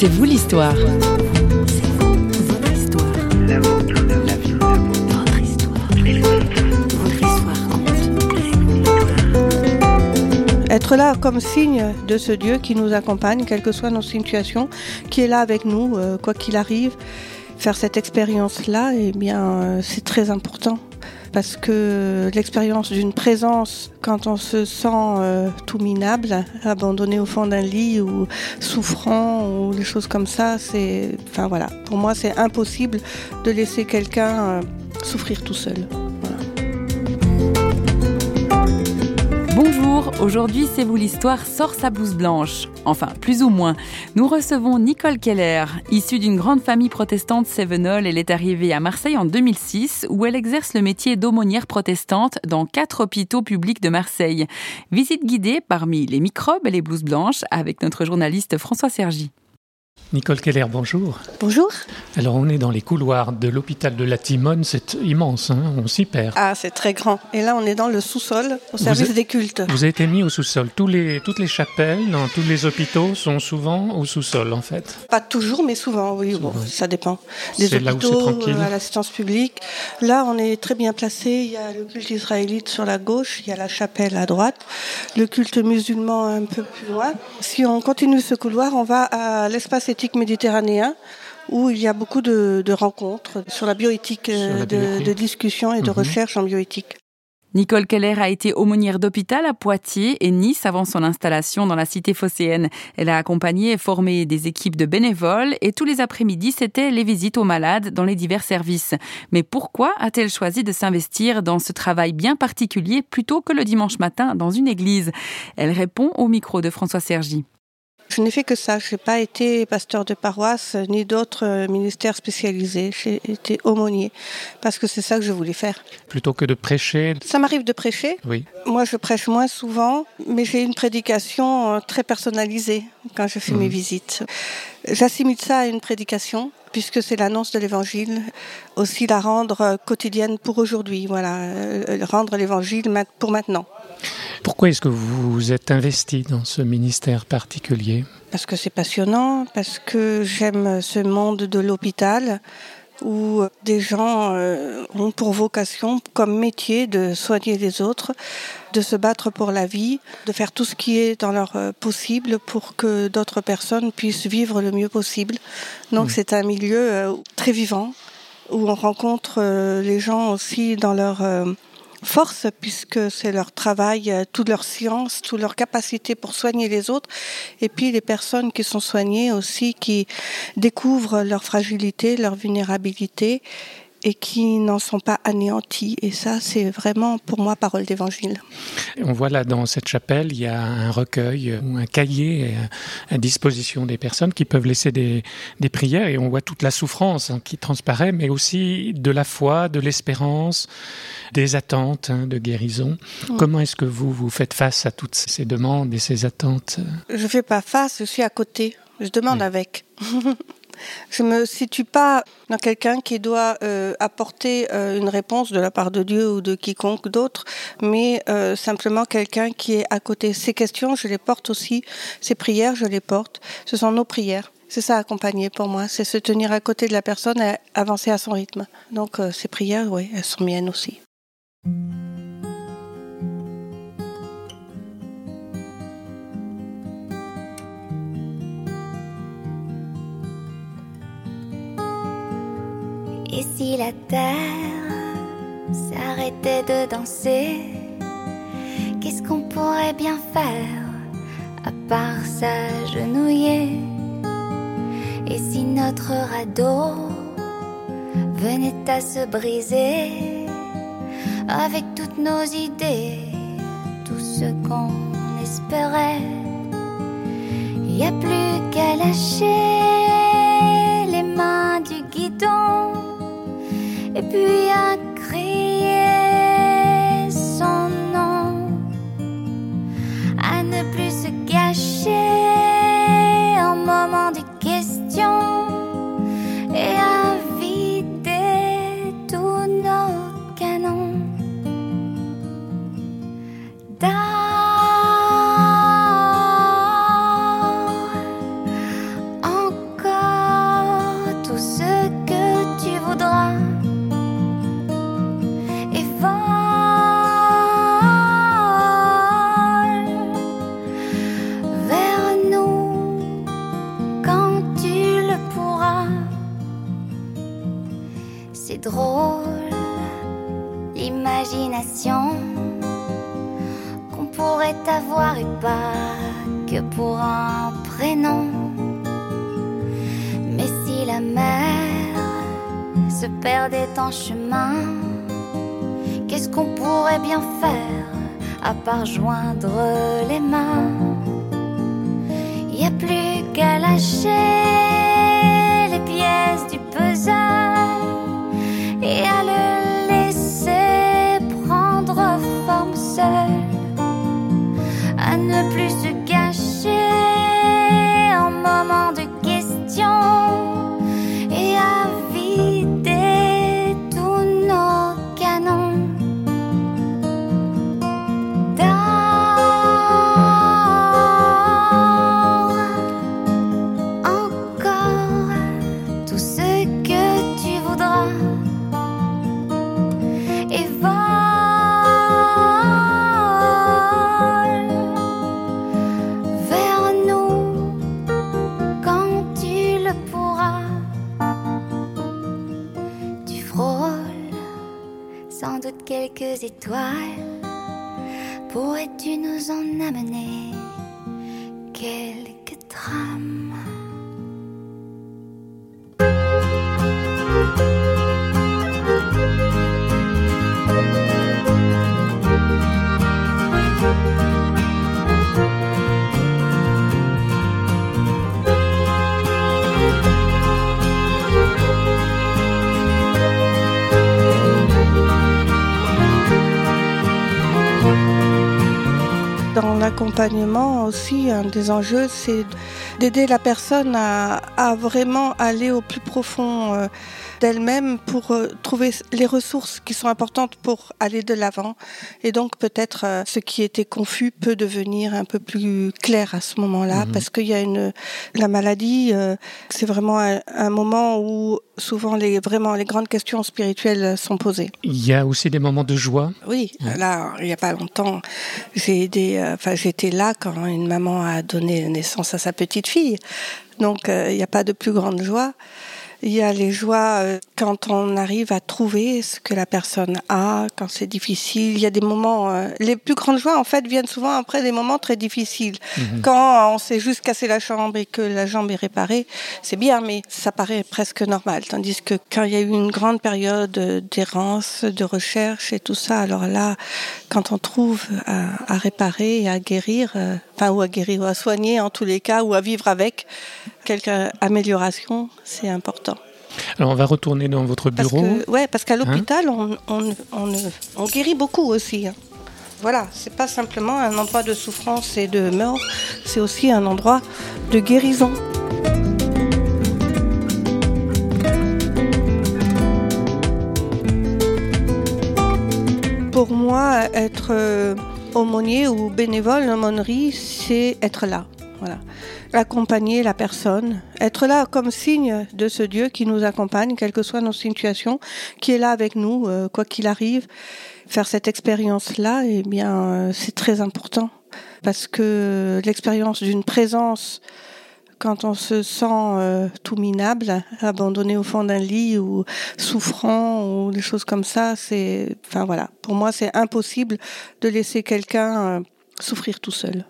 C'est vous l'histoire. Être là comme signe de ce Dieu qui nous accompagne, quelles que soient nos situations, qui est là avec nous, euh, quoi qu'il arrive. Faire cette expérience-là, eh bien, euh, c'est très important parce que l'expérience d'une présence quand on se sent euh, tout minable, abandonné au fond d'un lit ou souffrant ou des choses comme ça, c'est, enfin voilà, pour moi c'est impossible de laisser quelqu'un souffrir tout seul. Aujourd'hui C'est vous l'histoire sort sa blouse blanche. Enfin, plus ou moins. Nous recevons Nicole Keller. Issue d'une grande famille protestante sévenole, elle est arrivée à Marseille en 2006 où elle exerce le métier d'aumônière protestante dans quatre hôpitaux publics de Marseille. Visite guidée parmi les microbes et les blouses blanches avec notre journaliste François Sergi. Nicole Keller, bonjour. Bonjour. Alors on est dans les couloirs de l'hôpital de la Timone, c'est immense, hein, on s'y perd. Ah, c'est très grand. Et là on est dans le sous-sol, au service des cultes. Vous avez été mis au sous-sol. Tous les, toutes les chapelles dans tous les hôpitaux sont souvent au sous-sol en fait. Pas toujours, mais souvent, oui, bon, ça dépend. Des hôpitaux euh, à l'assistance publique. Là on est très bien placé, il y a le culte israélite sur la gauche, il y a la chapelle à droite, le culte musulman un peu plus loin. Si on continue ce couloir, on va à l'espace méditerranéen où il y a beaucoup de, rencontres sur la bioéthique, euh, de, discussions et de mhm. recherches en bioéthique. Nicole Keller a été aumônière d'hôpital à Poitiers et Nice avant son installation dans la cité phocéenne. Elle a accompagné et formé des équipes de bénévoles et tous les après-midi, c'était les visites aux malades dans les divers services. Mais pourquoi a-t-elle choisi de s'investir dans ce travail bien particulier plutôt que le dimanche matin dans une église? Elle répond au micro de François Sergi. Je n'ai fait que ça. Je n'ai pas été pasteur de paroisse ni d'autres euh, ministères spécialisés. J'ai été aumônier parce que c'est ça que je voulais faire. Plutôt que de prêcher? Ça m'arrive de prêcher. Oui. Moi, je prêche moins souvent, mais j'ai une prédication euh, très personnalisée quand je fais mes mhm. visites. J'assimile ça à une prédication puisque c'est l'annonce de l'évangile, aussi la rendre euh, quotidienne pour aujourd'hui, voilà, rendre l'évangile pour maintenant. Pourquoi est-ce que vous vous êtes investi dans ce ministère particulier Parce que c'est passionnant, parce que j'aime ce monde de l'hôpital où des gens euh, ont pour vocation, comme métier, de soigner les autres, de se battre pour la vie, de faire tout ce qui est dans leur euh, possible pour que d'autres personnes puissent vivre le mieux possible. Donc c'est un milieu euh, très vivant où on rencontre les gens aussi dans leur force puisque c'est leur travail, euh, toute leur science, toute leur capacité pour soigner les autres. Et puis les personnes qui sont soignées aussi, qui découvrent leur fragilité, leur vulnérabilité et qui n'en sont pas anéantis. Et ça, c'est vraiment pour moi parole d'évangile. On voit là dans cette chapelle, il y a un recueil ou un cahier à disposition des personnes qui peuvent laisser des, des prières et on voit toute la souffrance hein, qui transparaît, mais aussi de la foi, de l'espérance, des attentes hein, de guérison. Mm. Comment est-ce que vous, vous faites face à toutes ces demandes et ces attentes? Je ne fais pas face, je suis à côté. Je demande avec. Je me situe pas dans quelqu'un qui doit euh, apporter euh, une réponse de la part de Dieu ou de quiconque d'autre, mais euh, simplement quelqu'un qui est à côté. Ces questions, je les porte aussi. Ces prières, je les porte. Ce sont nos prières. C'est ça accompagner pour moi, c'est se tenir à côté de la personne et avancer à son rythme. Donc ces prières, oui, elles sont miennes aussi. Si la terre s'arrêtait de danser, qu'est-ce qu'on pourrait bien faire à part s'agenouiller? Et si notre radeau venait à se briser avec toutes nos idées, tout ce qu'on espérait, il n'y a plus qu'à lâcher les mains du guidon et puis à chemin, qu'est-ce qu'on pourrait bien faire à part joindre les mains? Y a plus qu'à lâcher les pièces du puzzle quelques étoiles. Pourrais-tu nous en amener quelques trames? L'accompagnement aussi, un des enjeux, c'est d'aider la personne à, à vraiment aller au plus profond euh, d'elle-même pour euh, trouver les ressources qui sont importantes pour aller de l'avant. Et donc peut-être euh, ce qui était confus peut devenir un peu plus clair à ce moment-là, Mhm. parce qu'il y a une la maladie, c'est vraiment un, un moment où souvent les vraiment les grandes questions spirituelles sont posées. Il y a aussi des moments de joie. Oui, là, il n'y a pas longtemps, j'ai aidé, enfin, j'étais là quand une maman a donné naissance à sa petite fille. Donc, euh, il n'y a pas de plus grande joie. Il y a les joies euh, quand on arrive à trouver ce que la personne a, quand c'est difficile. Il y a des moments, euh, les plus grandes joies, en fait, viennent souvent après des moments très difficiles. Quand on s'est juste cassé la jambe et que la jambe est réparée, c'est bien, mais ça paraît presque normal. Tandis que quand il y a eu une grande période d'errance, de recherche et tout ça, alors là, quand on trouve à, à réparer et à guérir, enfin, ou à guérir, ou à soigner en tous les cas, ou à vivre avec quelques améliorations, c'est important. Alors on va retourner dans votre Parce bureau. que, ouais, parce qu'à l'hôpital, on, on, on, on guérit beaucoup aussi. hein. Voilà, c'est pas simplement un endroit de souffrance et de mort, c'est aussi un endroit de guérison. Pour moi, être euh, aumônier ou bénévole, l'aumônerie, c'est être là. Voilà. Accompagner la personne, être là comme signe de ce Dieu qui nous accompagne, quelles que soient nos situations, qui est là avec nous, euh, quoi qu'il arrive. Faire cette expérience-là, eh bien, euh, c'est très important parce que l'expérience d'une présence quand on se sent euh, tout minable, abandonné au fond d'un lit ou souffrant ou des choses comme ça, c'est, enfin voilà, pour moi c'est impossible de laisser quelqu'un euh, souffrir tout seul.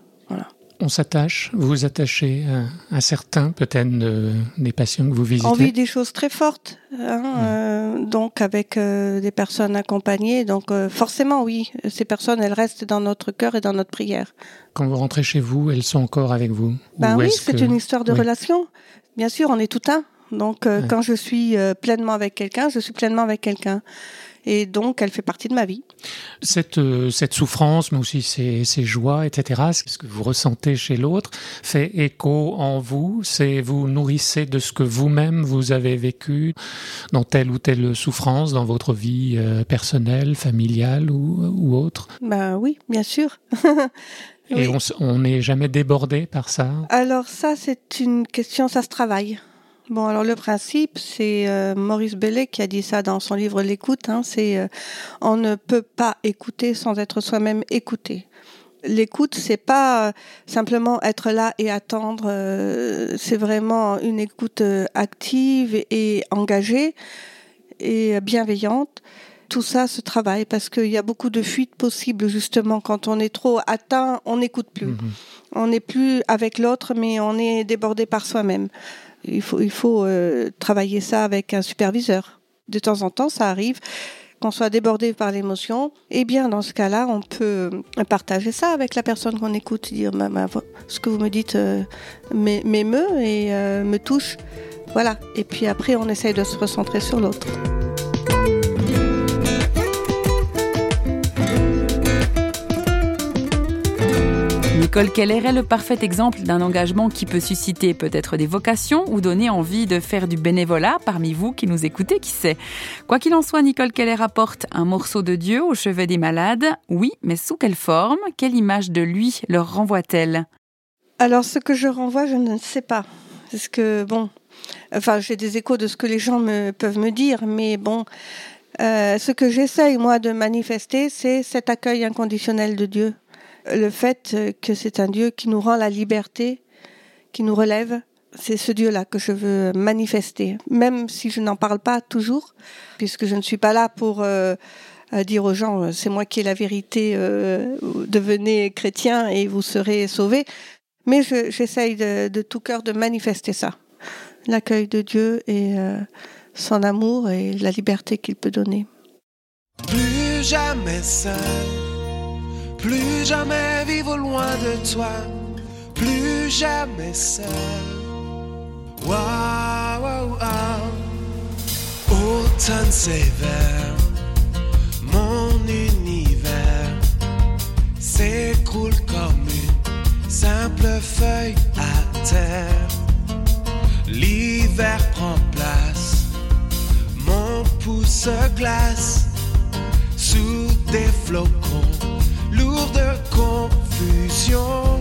On s'attache, vous vous attachez à, à certains, peut-être de- des patients que vous visitez. On vit des choses très fortes, hein, euh, donc avec euh, des personnes accompagnées, donc euh, forcément oui, ces personnes elles restent dans notre cœur et dans notre prière. Quand vous rentrez chez vous, elles sont encore avec vous Ben Ou oui, c'est que- une histoire de Oui. relation. Bien sûr, on est tout un. Donc, Ouais. quand je suis pleinement avec quelqu'un, je suis pleinement avec quelqu'un. Et donc, elle fait partie de ma vie. Cette, euh, cette souffrance, mais aussi ces, ces joies, etc., ce que vous ressentez chez l'autre, fait écho en vous. C'est vous nourrissez de ce que vous-même vous avez vécu dans telle ou telle souffrance dans votre vie euh, personnelle, familiale ou, ou autre? Ben oui, bien sûr. Et Oui. on n'est jamais débordé par ça? Alors ça, c'est une question, ça se travaille. Bon, alors le principe, c'est euh, Maurice Bellet qui a dit ça dans son livre L'écoute. Hein, c'est euh, on ne peut pas écouter sans être soi-même écouté. L'écoute, c'est pas euh, simplement être là et attendre. euh, c'est vraiment une écoute euh, active et engagée. et bienveillante, tout ça se travaille parce qu'il y a beaucoup de fuites possibles justement quand on est trop atteint, on n'écoute plus. Mhm. On n'est plus avec l'autre, mais on est débordé par soi-même. Il faut, euh, travailler ça avec un superviseur. De temps en temps, ça arrive qu'on soit débordé par l'émotion, eh bien, dans ce cas-là, on peut partager ça avec la personne qu'on écoute, dire ce que vous me dites euh, m'émeut et euh, me touche. Voilà. Et puis après, on essaye de se recentrer sur l'autre. Nicole Keller est le parfait exemple d'un engagement qui peut susciter peut-être des vocations ou donner envie de faire du bénévolat parmi vous qui nous écoutez, qui sait? Quoi qu'il en soit, Nicole Keller apporte un morceau de Dieu au chevet des malades? Oui, mais sous quelle forme? Quelle image de lui leur renvoie-t-elle? Alors, ce que je renvoie, je ne sais pas. Parce que, bon, enfin, j'ai des échos de ce que les gens me, peuvent me dire, mais bon, euh, ce que j'essaye, moi, de manifester, c'est cet accueil inconditionnel de Dieu le fait que c'est un Dieu qui nous rend la liberté, qui nous relève, c'est ce Dieu-là que je veux manifester, même si je n'en parle pas toujours, puisque je ne suis pas là pour euh, dire aux gens euh, c'est moi qui ai la vérité, euh, devenez chrétien et vous serez sauvés. Mais j'essaye de, tout cœur de manifester ça, l'accueil de Dieu et son amour et la liberté qu'il peut donner. Plus jamais seul plus jamais vivre loin de toi, plus jamais seul. Waouh, waouh, waouh. Automne sévère, mon univers s'écroule comme une simple feuille à terre. L'hiver prend place, mon pouce glace sous des flocons lourde confusion.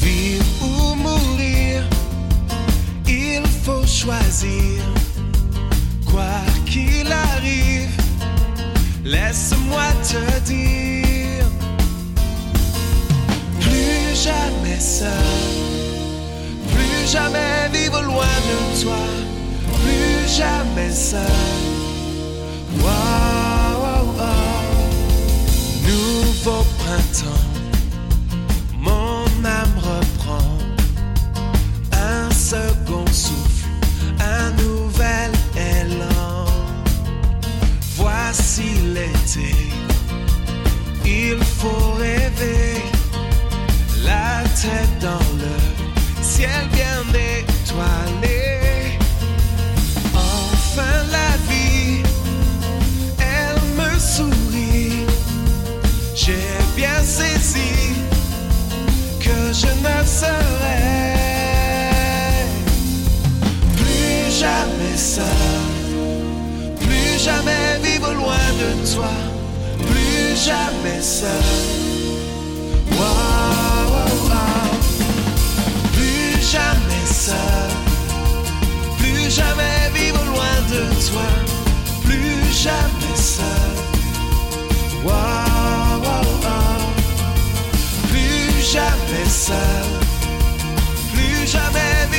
Vivre ou mourir, il faut choisir. Quoi qu'il arrive, laisse-moi te dire. Plus jamais seul, plus jamais vivre loin de toi, plus jamais seul. Nouveau printemps, plus jamais vivre loin de toi, plus jamais seul. Plus jamais seul, plus jamais vivre loin de toi, plus jamais seul. jamais seul, plus jamais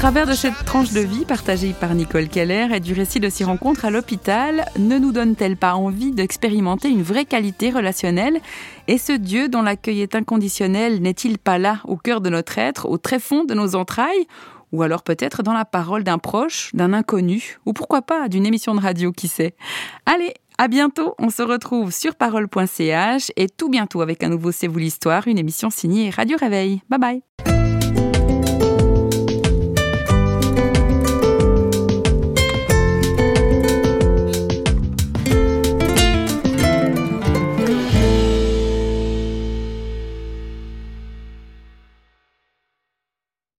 travers de cette tranche de vie partagée par Nicole Keller et du récit de ses rencontres à l'hôpital, ne nous donne-t-elle pas envie d'expérimenter une vraie qualité relationnelle? Et ce Dieu dont l'accueil est inconditionnel n'est-il pas là, au cœur de notre être, au très fond de nos entrailles? Ou alors peut-être dans la parole d'un proche, d'un inconnu, ou pourquoi pas d'une émission de radio, qui sait? Allez, à bientôt, on se retrouve sur parole.ch et tout bientôt avec un nouveau C'est vous l'histoire, une émission signée Radio Réveil. Bye bye